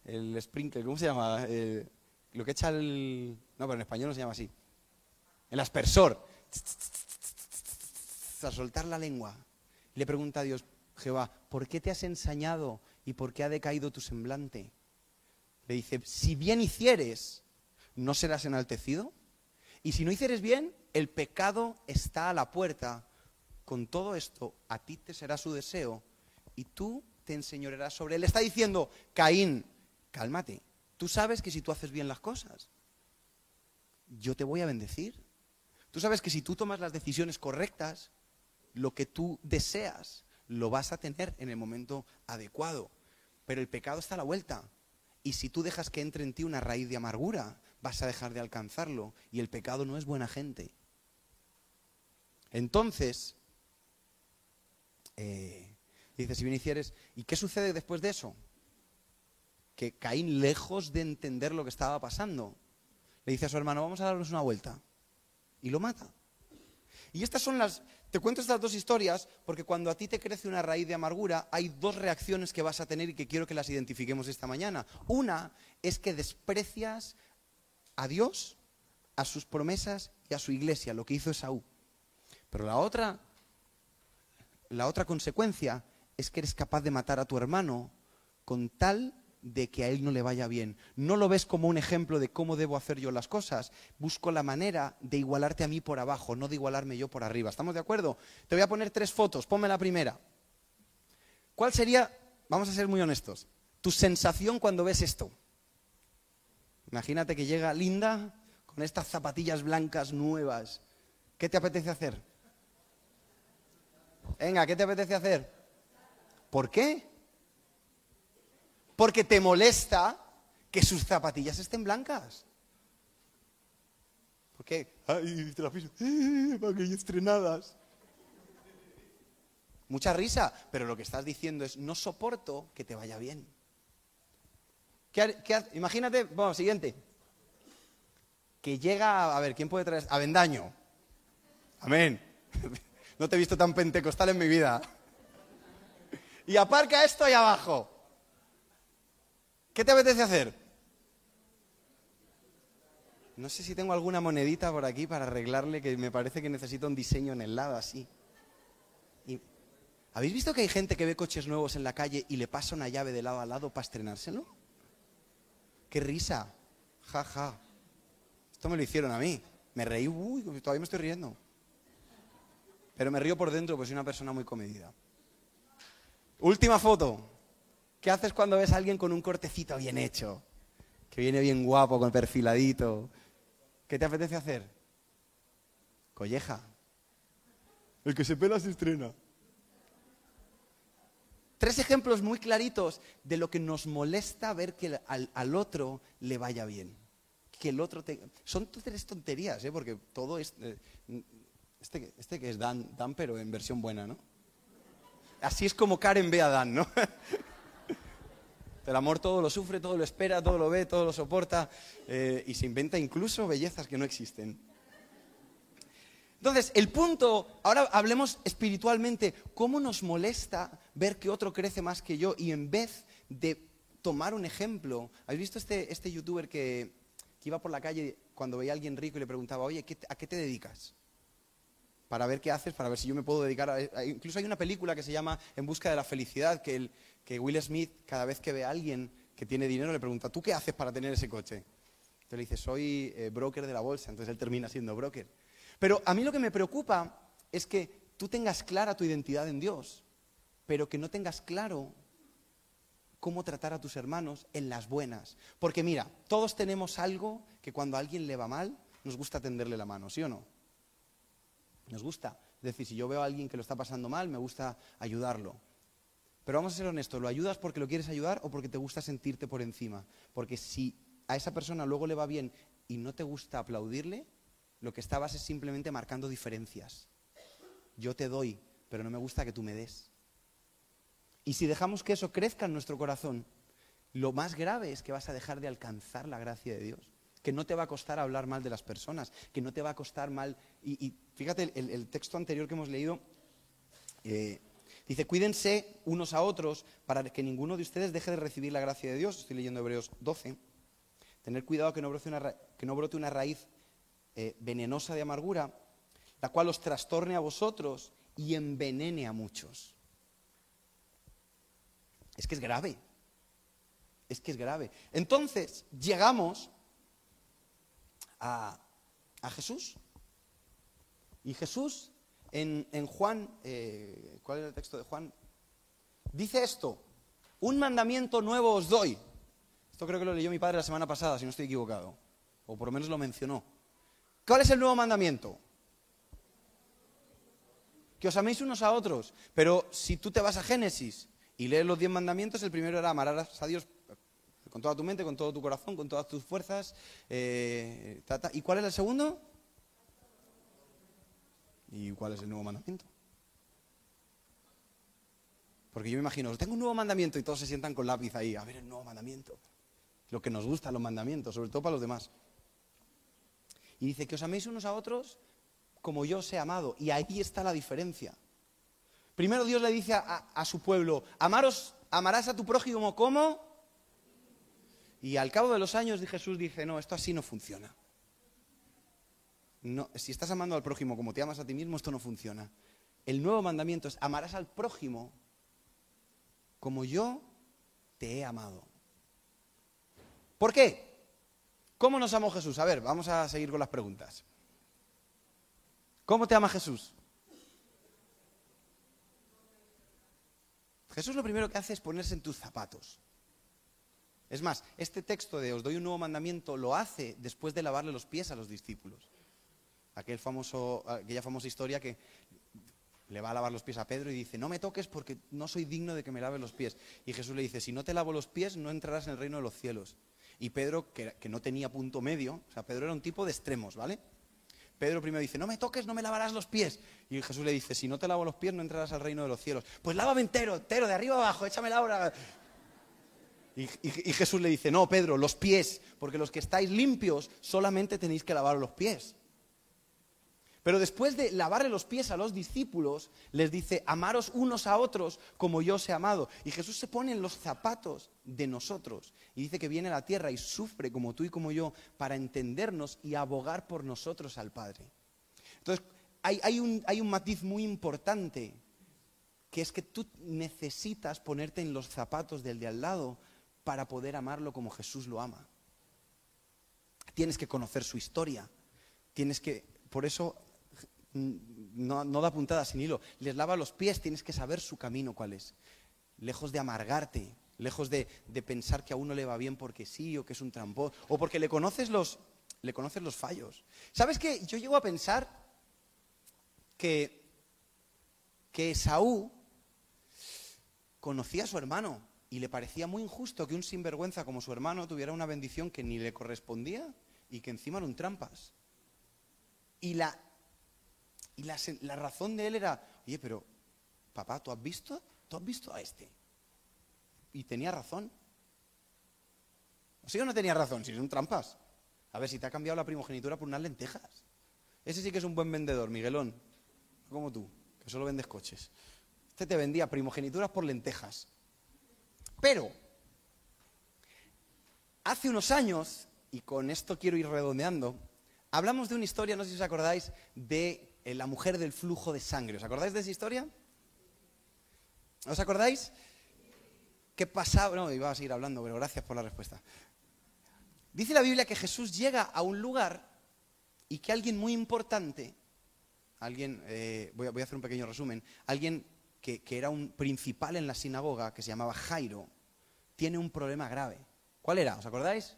el sprinkler, ¿cómo se llama? lo que echa el, no, pero en español no se llama así. El aspersor. A soltar la lengua. Le pregunta a Dios, Jehová, ¿por qué te has ensañado y por qué ha decaído tu semblante? Le dice, si bien hicieres, ¿no serás enaltecido? Y si no hicieres bien, el pecado está a la puerta. Con todo esto, a ti te será su deseo y tú te enseñorearás sobre él. Está diciendo, Caín, cálmate. Tú sabes que si tú haces bien las cosas, yo te voy a bendecir. Tú sabes que si tú tomas las decisiones correctas, lo que tú deseas lo vas a tener en el momento adecuado. Pero el pecado está a la vuelta. Y si tú dejas que entre en ti una raíz de amargura, vas a dejar de alcanzarlo. Y el pecado no es buena gente. Entonces, eh, dice, si bien hicieres, ¿y qué sucede después de eso? Que Caín, lejos de entender lo que estaba pasando, le dice a su hermano, vamos a darnos una vuelta. Y lo mata. Y estas son las, te cuento estas dos historias porque cuando a ti te crece una raíz de amargura, hay dos reacciones que vas a tener y que quiero que las identifiquemos esta mañana. Una es que desprecias a Dios, a sus promesas y a su iglesia, lo que hizo Esaú. Pero la otra, la otra consecuencia es que eres capaz de matar a tu hermano con tal de que a él no le vaya bien. No lo ves como un ejemplo de cómo debo hacer yo las cosas. Busco la manera de igualarte a mí por abajo, no de igualarme yo por arriba. ¿Estamos de acuerdo? Te voy a poner tres fotos. Ponme la primera. ¿Cuál sería, vamos a ser muy honestos, tu sensación cuando ves esto? Imagínate que llega Linda con estas zapatillas blancas nuevas. ¿Qué te apetece hacer? Venga, ¿qué te apetece hacer? ¿Por qué? Porque te molesta que sus zapatillas estén blancas. ¿Por qué? Ay, te las piso, eh, estrenadas. Mucha risa, pero lo que estás diciendo es, no soporto que te vaya bien. imagínate, bueno, siguiente. Que llega, a ver, ¿quién puede traer? Avendaño. Amén. No te he visto tan pentecostal en mi vida. Y aparca esto ahí abajo. ¿Qué te apetece hacer? No sé si tengo alguna monedita por aquí para arreglarle, que me parece que necesita un diseño en el lado así. ¿Habéis visto que hay gente que ve coches nuevos en la calle y le pasa una llave de lado a lado para estrenárselo? ¡Qué risa! Ja, ja. Esto me lo hicieron a mí. Me reí, uy, todavía me estoy riendo. Pero me río por dentro, pues soy una persona muy comedida. Última foto. ¿Qué haces cuando ves a alguien con un cortecito bien hecho? Que viene bien guapo, con perfiladito. ¿Qué te apetece hacer? Colleja. El que se pela se estrena. Tres ejemplos muy claritos de lo que nos molesta ver que al, otro le vaya bien. Que el otro te... Son tres tonterías, ¿eh? porque todo es... Eh, este, este, que es Dan, Dan, pero en versión buena, ¿no? Así es como Karen ve a Dan, ¿no? El amor todo lo sufre, todo lo espera, todo lo ve, todo lo soporta eh, y se inventa incluso bellezas que no existen. Entonces, el punto, ahora hablemos espiritualmente, ¿cómo nos molesta ver que otro crece más que yo y en vez de tomar un ejemplo, ¿habéis visto este, este youtuber que, iba por la calle cuando veía a alguien rico y le preguntaba, oye, ¿a qué te dedicas? Para ver qué haces, para ver si yo me puedo dedicar a... Incluso hay una película que se llama En busca de la felicidad, que, que Will Smith, cada vez que ve a alguien que tiene dinero, le pregunta, ¿tú qué haces para tener ese coche? Entonces le dice, soy eh, broker de la bolsa, entonces él termina siendo broker. Pero a mí lo que me preocupa es que tú tengas clara tu identidad en Dios, pero que no tengas claro cómo tratar a tus hermanos en las buenas. Porque mira, todos tenemos algo que cuando a alguien le va mal, nos gusta tenderle la mano, ¿sí o no? Nos gusta. Es decir, si yo veo a alguien que lo está pasando mal, me gusta ayudarlo. Pero vamos a ser honestos, ¿lo ayudas porque lo quieres ayudar o porque te gusta sentirte por encima? Porque si a esa persona luego le va bien y no te gusta aplaudirle, lo que estabas es simplemente marcando diferencias. Yo te doy, pero no me gusta que tú me des. Y si dejamos que eso crezca en nuestro corazón, lo más grave es que vas a dejar de alcanzar la gracia de Dios. Que no te va a costar hablar mal de las personas, que no te va a costar mal. Y, fíjate, el, texto anterior que hemos leído eh, dice: Cuídense unos a otros para que ninguno de ustedes deje de recibir la gracia de Dios. Estoy leyendo Hebreos 12. Tener cuidado que no brote una, que no brote una raíz eh, venenosa de amargura, la cual os trastorne a vosotros y envenene a muchos. Es que es grave. Es que es grave. Entonces, llegamos a, Jesús. Y Jesús, en, Juan, eh, ¿cuál es el texto de Juan? Dice esto, un mandamiento nuevo os doy. Esto creo que lo leyó mi padre la semana pasada, si no estoy equivocado. O por lo menos lo mencionó. ¿Cuál es el nuevo mandamiento? Que os améis unos a otros. Pero si tú te vas a Génesis y lees los diez mandamientos, el primero era amarás a Dios con toda tu mente, con todo tu corazón, con todas tus fuerzas. Eh, ¿Y cuál es el segundo? ¿Y cuál es el nuevo mandamiento? Porque yo me imagino, tengo un nuevo mandamiento y todos se sientan con lápiz ahí, a ver el nuevo mandamiento. Lo que nos gusta los mandamientos, sobre todo para los demás. Y dice que os améis unos a otros como yo os he amado. Y ahí está la diferencia. Primero Dios le dice a, su pueblo, amaros, amarás a tu prójimo como... Y al cabo de los años Jesús dice, no, esto así no funciona. No, si estás amando al prójimo como te amas a ti mismo, esto no funciona. El nuevo mandamiento es, amarás al prójimo como yo te he amado. ¿Por qué? ¿Cómo nos amó Jesús? A ver, vamos a seguir con las preguntas. ¿Cómo te ama Jesús? Jesús lo primero que hace es ponerse en tus zapatos. Es más, este texto de os doy un nuevo mandamiento lo hace después de lavarle los pies a los discípulos. Aquel famoso, aquella famosa historia que le va a lavar los pies a Pedro y dice, no me toques porque no soy digno de que me lave los pies. Y Jesús le dice, si no te lavo los pies, no entrarás en el reino de los cielos. Y Pedro, que, no tenía punto medio, o sea, Pedro era un tipo de extremos, ¿vale? Pedro primero dice, no me toques, no me lavarás los pies. Y Jesús le dice, si no te lavo los pies, no entrarás al reino de los cielos. Pues lávame entero, entero, de arriba abajo, échame ahora. Y, y, Jesús le dice, no, Pedro, los pies, porque los que estáis limpios solamente tenéis que lavar los pies. Pero después de lavarle los pies a los discípulos, les dice, amaros unos a otros como yo os he amado. Y Jesús se pone en los zapatos de nosotros y dice que viene a la tierra y sufre como tú y como yo para entendernos y abogar por nosotros al Padre. Entonces, hay, un, hay un matiz muy importante, que es que tú necesitas ponerte en los zapatos del de al lado para poder amarlo como Jesús lo ama. Tienes que conocer su historia. Tienes que, por eso no, da puntada sin hilo. Les lava los pies, tienes que saber su camino cuál es. Lejos de amargarte, lejos de, pensar que a uno le va bien porque sí o que es un trampón, o porque le conoces los, fallos. ¿Sabes qué? Yo llego a pensar que, que Saúl conocía a su hermano y le parecía muy injusto que un sinvergüenza como su hermano tuviera una bendición que ni le correspondía y que encima era un trampas. Y la y la, razón de él era, oye, pero papá, ¿tú has visto? ¿Tú has visto a este? Y tenía razón. ¿O sí o no tenía razón? Si son trampas. A ver, si te ha cambiado la primogenitura por unas lentejas. Ese sí que es un buen vendedor, Miguelón. Como tú, que solo vendes coches. Este te vendía primogenituras por lentejas. Pero, hace unos años, y con esto quiero ir redondeando, hablamos de una historia, no sé si os acordáis, de eh, la mujer del flujo de sangre. ¿Os acordáis de esa historia? ¿Os acordáis? ¿Qué pasaba? No, iba a seguir hablando, pero gracias por la respuesta. Dice la Biblia que Jesús llega a un lugar y que alguien muy importante, alguien, eh, voy, a, hacer un pequeño resumen, alguien que, que era un principal en la sinagoga, que se llamaba Jairo, tiene un problema grave. ¿Cuál era? ¿Os acordáis?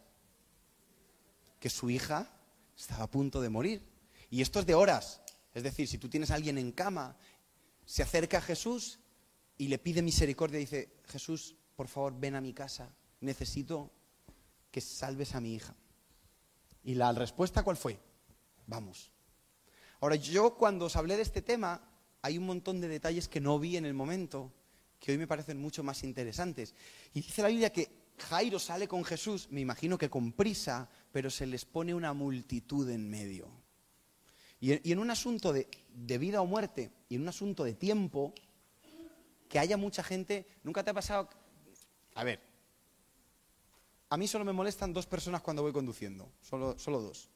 Que su hija estaba a punto de morir. Y esto es de horas. Es decir, si tú tienes a alguien en cama, se acerca a Jesús y le pide misericordia y dice, Jesús, por favor, ven a mi casa, necesito que salves a mi hija. ¿Y la respuesta cuál fue? Vamos. Ahora, yo cuando os hablé de este tema, hay un montón de detalles que no vi en el momento, que hoy me parecen mucho más interesantes. Y dice la Biblia que Jairo sale con Jesús, me imagino que con prisa, pero se les pone una multitud en medio. Y, en un asunto de, vida o muerte, y en un asunto de tiempo, que haya mucha gente, nunca te ha pasado... A ver, a mí solo me molestan dos personas cuando voy conduciendo, solo, solo dos.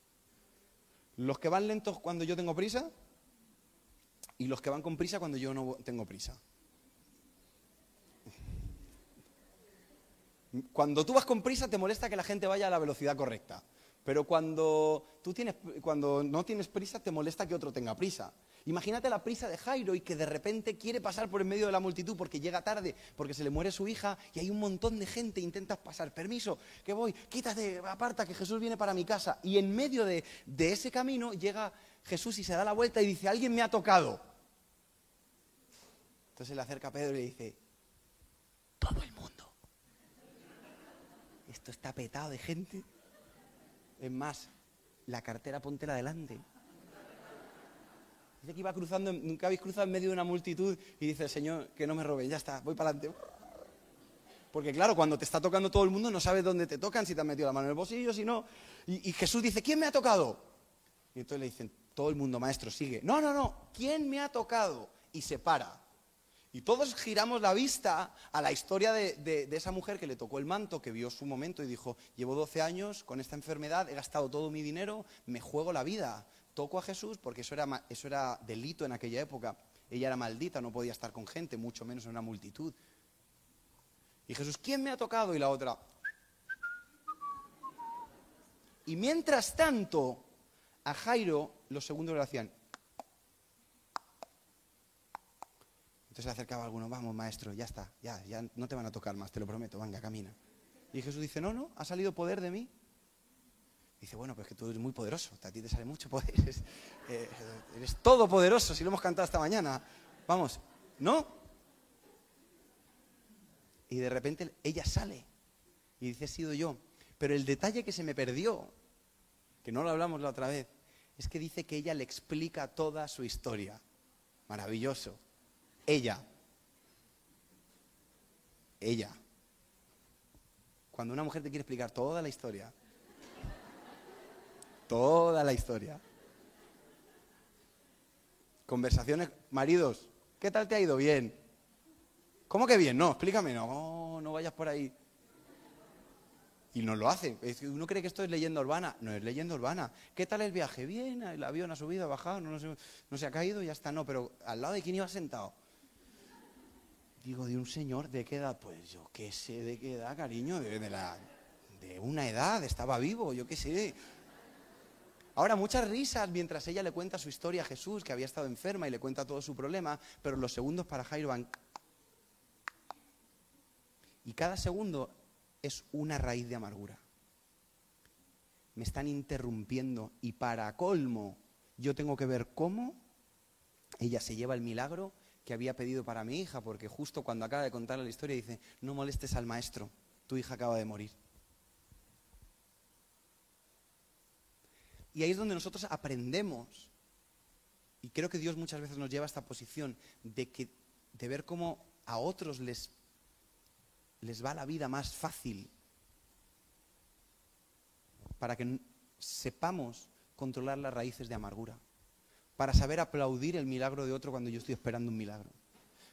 Los que van lentos cuando yo tengo prisa y los que van con prisa cuando yo no tengo prisa. Cuando tú vas con prisa te molesta que la gente vaya a la velocidad correcta. Pero cuando, tú tienes, cuando no tienes prisa, te molesta que otro tenga prisa. Imagínate la prisa de Jairo y que de repente quiere pasar por en medio de la multitud porque llega tarde, porque se le muere su hija y hay un montón de gente, intentas pasar, permiso, que voy, quítate, aparta, que Jesús viene para mi casa. Y en medio de, de ese camino llega Jesús y se da la vuelta y dice, alguien me ha tocado. Entonces se le acerca a Pedro y le dice, todo el mundo. Esto está petado de gente. Es más, la cartera póntela delante. Dice que iba cruzando, nunca habéis cruzado en medio de una multitud y dice, Señor, que no me robe, ya está, voy para adelante. Porque claro, cuando te está tocando todo el mundo no sabes dónde te tocan, si te han metido la mano en el bolsillo, si no. Y, y Jesús dice, ¿quién me ha tocado? Y entonces le dicen, todo el mundo, maestro, sigue. No, no, no, ¿quién me ha tocado? Y se para. Y todos giramos la vista a la historia de, esa mujer que le tocó el manto, que vio su momento y dijo, llevo 12 años con esta enfermedad, he gastado todo mi dinero, me juego la vida, toco a Jesús, porque eso era, eso era delito en aquella época. Ella era maldita, no podía estar con gente, mucho menos en una multitud. Y Jesús, ¿quién me ha tocado? Y la otra. Y mientras tanto, a Jairo los segundos le hacían, Entonces se acercaba alguno, vamos maestro, ya está, ya, ya no te van a tocar más, te lo prometo, venga, camina. Y Jesús dice, no, no, ha salido poder de mí. Dice, bueno, pues que tú eres muy poderoso, a ti te sale mucho poder, eres, eh, eres todopoderoso, si lo hemos cantado esta mañana. Vamos, ¿no? Y de repente ella sale y dice, he sido yo. Pero el detalle que se me perdió, que no lo hablamos la otra vez, es que dice que ella le explica toda su historia. Maravilloso ella. Ella. Cuando una mujer te quiere explicar toda la historia, toda la historia, Conversaciones, maridos, ¿qué tal te ha ido? Bien. ¿Cómo que bien? No, explícame, no, no vayas por ahí. Y no lo hace. Uno cree que esto es leyenda urbana. No es leyenda urbana. ¿Qué tal el viaje? Bien, el avión ha subido, ha bajado, no, se, no se ha caído, ya está. No, pero ¿al lado de quién iba sentado? Digo, de un señor, ¿de qué edad? Pues yo qué sé de qué edad, cariño, de, una edad, estaba vivo, yo qué sé. Ahora, muchas risas mientras ella le cuenta su historia a Jesús, que había estado enferma y le cuenta todo su problema, pero los segundos para Jairo van... Y cada segundo es una raíz de amargura. Me están interrumpiendo y para colmo yo tengo que ver cómo ella se lleva el milagro que había pedido para mi hija, porque justo cuando acaba de contarle la historia dice, no molestes al maestro, tu hija acaba de morir. Y ahí es donde nosotros aprendemos, y creo que Dios muchas veces nos lleva a esta posición de, que, de ver cómo a otros les les va la vida más fácil para que sepamos controlar las raíces de amargura, para saber aplaudir el milagro de otro cuando yo estoy esperando un milagro,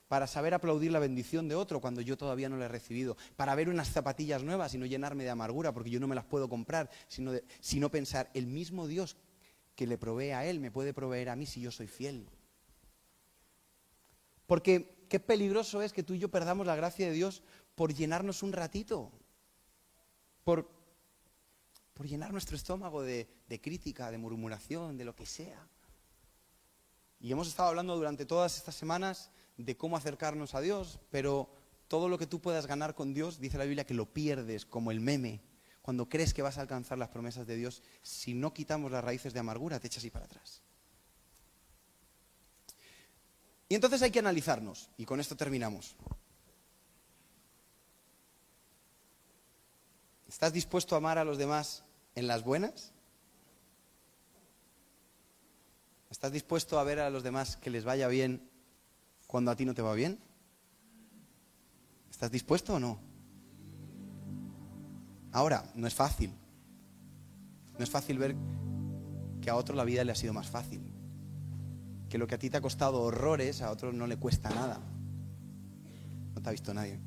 para saber aplaudir la bendición de otro cuando yo todavía no la he recibido, para ver unas zapatillas nuevas y no llenarme de amargura porque yo no me las puedo comprar, sino, sino pensar, el mismo Dios que le provee a Él me puede proveer a mí si yo soy fiel. Porque qué peligroso es que tú y yo perdamos la gracia de Dios por llenarnos un ratito, por, por llenar nuestro estómago de, de crítica, de murmuración, de lo que sea. Y hemos estado hablando durante todas estas semanas de cómo acercarnos a Dios, pero todo lo que tú puedas ganar con Dios, dice la Biblia que lo pierdes como el meme. Cuando crees que vas a alcanzar las promesas de Dios, si no quitamos las raíces de amargura, te echas así para atrás. Y entonces hay que analizarnos, y con esto terminamos. ¿Estás dispuesto a amar a los demás en las buenas? ¿Estás dispuesto a ver a los demás que les vaya bien cuando a ti no te va bien? ¿Estás dispuesto o no? Ahora, no es fácil. No es fácil ver que a otro la vida le ha sido más fácil. Que lo que a ti te ha costado horrores, a otro no le cuesta nada. No te ha visto nadie.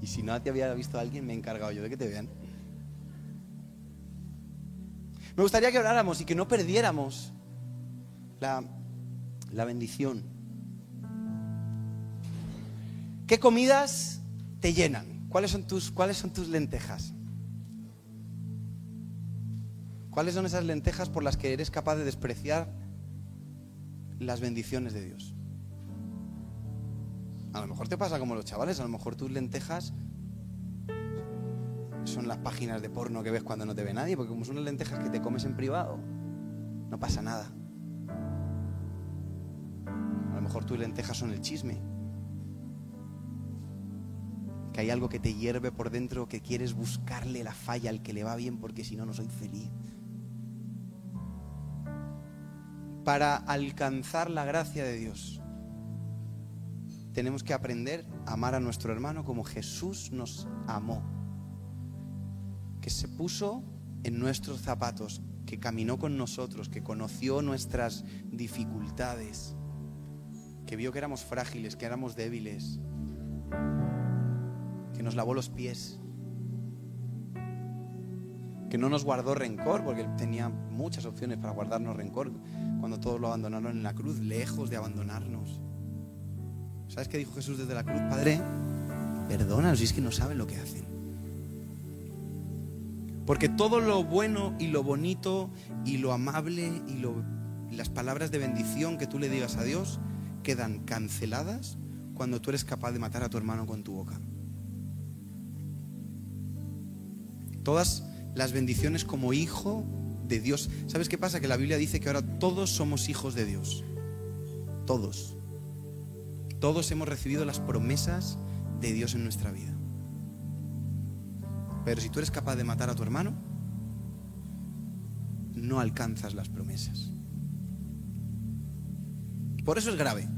Y si no te había visto alguien, me he encargado yo de que te vean. Me gustaría que oráramos y que no perdiéramos la, la bendición. ¿Qué comidas te llenan? ¿Cuáles son, tus, ¿Cuáles son tus lentejas? ¿Cuáles son esas lentejas por las que eres capaz de despreciar las bendiciones de Dios? A lo mejor te pasa como los chavales, a lo mejor tus lentejas son las páginas de porno que ves cuando no te ve nadie, porque como son las lentejas que te comes en privado, no pasa nada. A lo mejor tus lentejas son el chisme. Que hay algo que te hierve por dentro, que quieres buscarle la falla al que le va bien, porque si no, no soy feliz. Para alcanzar la gracia de Dios, tenemos que aprender a amar a nuestro hermano como Jesús nos amó. Que se puso en nuestros zapatos, que caminó con nosotros, que conoció nuestras dificultades, que vio que éramos frágiles, que éramos débiles, que nos lavó los pies, que no nos guardó rencor, porque él tenía muchas opciones para guardarnos rencor cuando todos lo abandonaron en la cruz, lejos de abandonarnos ¿Sabes qué dijo Jesús desde la cruz? Padre, perdónanos si es que no saben lo que hacen. Porque todo lo bueno y lo bonito y lo amable y, las palabras de bendición que tú le digas a Dios quedan canceladas cuando tú eres capaz de matar a tu hermano con tu boca. Todas las bendiciones como hijo de Dios. ¿Sabes qué pasa? Que la Biblia dice que ahora todos somos hijos de Dios. Todos. Todos hemos recibido las promesas de Dios en nuestra vida. Pero si tú eres capaz de matar a tu hermano, no alcanzas las promesas. Por eso es grave.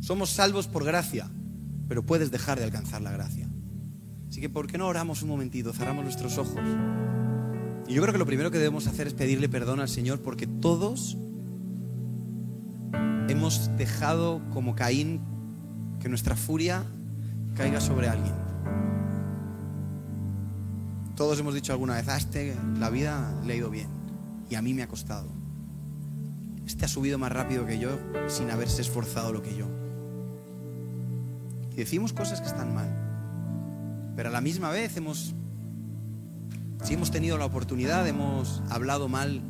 Somos salvos por gracia, pero puedes dejar de alcanzar la gracia. Así que, ¿por qué no oramos un momentito? Cerramos nuestros ojos. Y yo creo que lo primero que debemos hacer es pedirle perdón al Señor porque todos hemos dejado como Caín que nuestra furia caiga sobre alguien. Todos hemos dicho alguna vez, ah, este, la vida le ha ido bien y a mí me ha costado. Este ha subido más rápido que yo sin haberse esforzado lo que yo. Y decimos cosas que están mal. Pero a la misma vez hemos, si hemos tenido la oportunidad, hemos hablado mal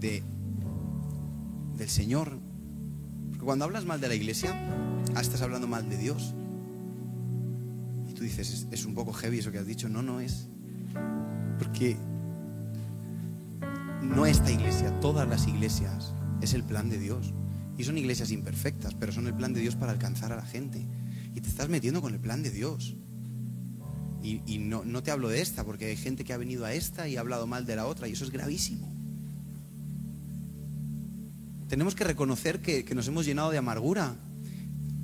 de, del Señor. Porque cuando hablas mal de la iglesia, ah, estás hablando mal de Dios. Dices, es, un poco heavy eso que has dicho. No, no es. Porque no esta iglesia, todas las iglesias es el plan de Dios. Y son iglesias imperfectas, pero son el plan de Dios para alcanzar a la gente. Y te estás metiendo con el plan de Dios. Y, no, no, te hablo de esta, porque hay gente que ha venido a esta y ha hablado mal de la otra, y eso es gravísimo. Tenemos que reconocer que nos hemos llenado de amargura.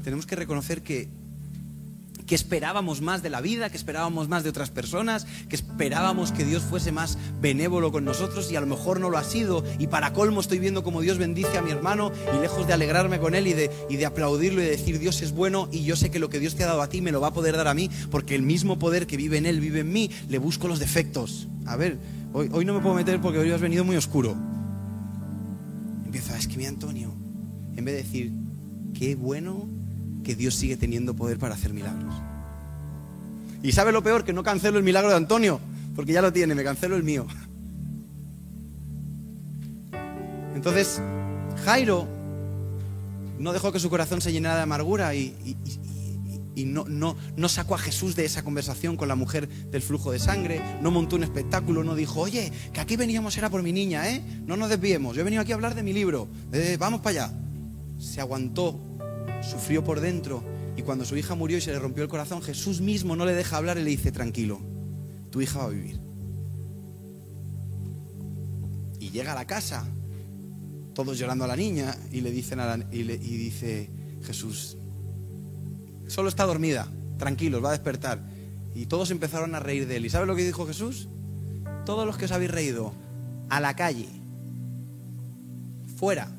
Tenemos que reconocer que que esperábamos más de la vida, que esperábamos más de otras personas, que esperábamos que Dios fuese más benévolo con nosotros y a lo mejor no lo ha sido. Y para colmo estoy viendo como Dios bendice a mi hermano y lejos de alegrarme con él y de, y de aplaudirlo y de decir Dios es bueno y yo sé que lo que Dios te ha dado a ti me lo va a poder dar a mí porque el mismo poder que vive en él vive en mí, le busco los defectos. A ver, hoy, hoy no me puedo meter porque hoy has venido muy oscuro. Empieza, es que mi Antonio, en vez de decir, qué bueno que Dios sigue teniendo poder para hacer milagros. Y sabe lo peor, que no cancelo el milagro de Antonio, porque ya lo tiene, me cancelo el mío. Entonces, Jairo no dejó que su corazón se llenara de amargura y, no, no, no, sacó a Jesús de esa conversación con la mujer del flujo de sangre, no montó un espectáculo, no dijo, oye, que aquí veníamos era por mi niña, ¿eh? No nos desviemos, yo he venido aquí a hablar de mi libro, eh, vamos para allá. Se aguantó sufrió por dentro y cuando su hija murió y se le rompió el corazón, Jesús mismo no le deja hablar y le dice, tranquilo, tu hija va a vivir. Y llega a la casa, todos llorando a la niña, y le dicen y dice Jesús, solo está dormida, tranquilos, va a despertar. Y todos empezaron a reír de él. ¿Y sabe lo que dijo Jesús? Todos los que os habéis reído, a la calle, fuera.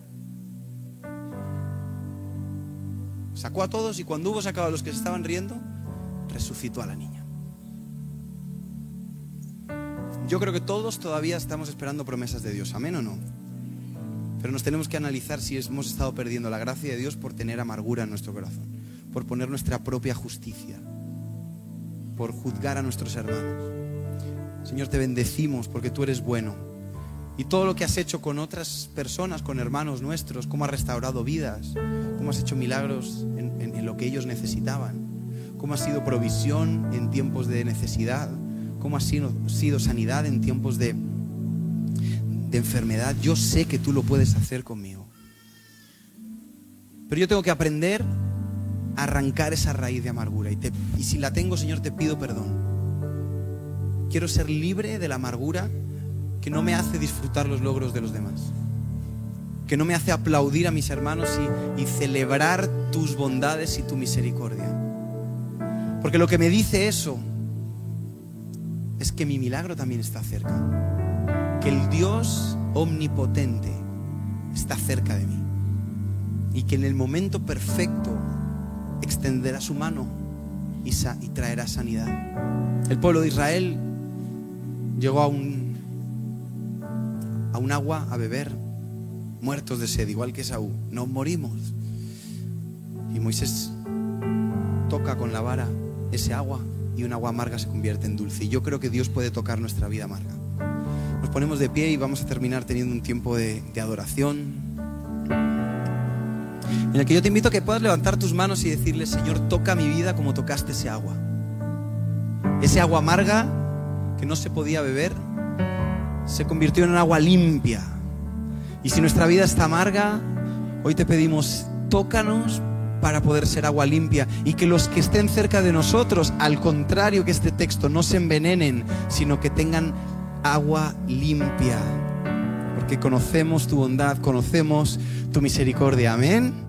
Sacó a todos y cuando hubo sacado a los que se estaban riendo, resucitó a la niña. Yo creo que todos todavía estamos esperando promesas de Dios, amén o no. Pero nos tenemos que analizar si hemos estado perdiendo la gracia de Dios por tener amargura en nuestro corazón, por poner nuestra propia justicia, por juzgar a nuestros hermanos. Señor, te bendecimos porque tú eres bueno. Y todo lo que has hecho con otras personas, con hermanos nuestros, cómo has restaurado vidas, cómo has hecho milagros en, lo que ellos necesitaban, cómo ha sido provisión en tiempos de necesidad, cómo ha sido, sanidad en tiempos de, de enfermedad. Yo sé que tú lo puedes hacer conmigo. Pero yo tengo que aprender a arrancar esa raíz de amargura. Y si la tengo, Señor, te pido perdón. Quiero ser libre de la amargura que no me hace disfrutar los logros de los demás que no me hace aplaudir a mis hermanos y, celebrar tus bondades y tu misericordia. Porque lo que me dice eso es que mi milagro también está cerca. Que el Dios omnipotente está cerca de mí. Y que en el momento perfecto extenderá su mano y, y traerá sanidad. El pueblo de Israel llegó a un, a un agua a beber muertos de sed, igual que Saúl. Nos morimos. Y Moisés toca con la vara ese agua y un agua amarga se convierte en dulce. Y yo creo que Dios puede tocar nuestra vida amarga. Nos ponemos de pie y vamos a terminar teniendo un tiempo de, adoración. En el que yo te invito a que puedas levantar tus manos y decirle, Señor, toca mi vida como tocaste ese agua. Ese agua amarga que no se podía beber, se convirtió en agua limpia y si nuestra vida está amarga, hoy te pedimos, tócanos para poder ser agua limpia y que los que estén cerca de nosotros, al contrario que este texto, no se envenenen, sino que tengan agua limpia. Porque conocemos tu bondad, conocemos tu misericordia. Amén.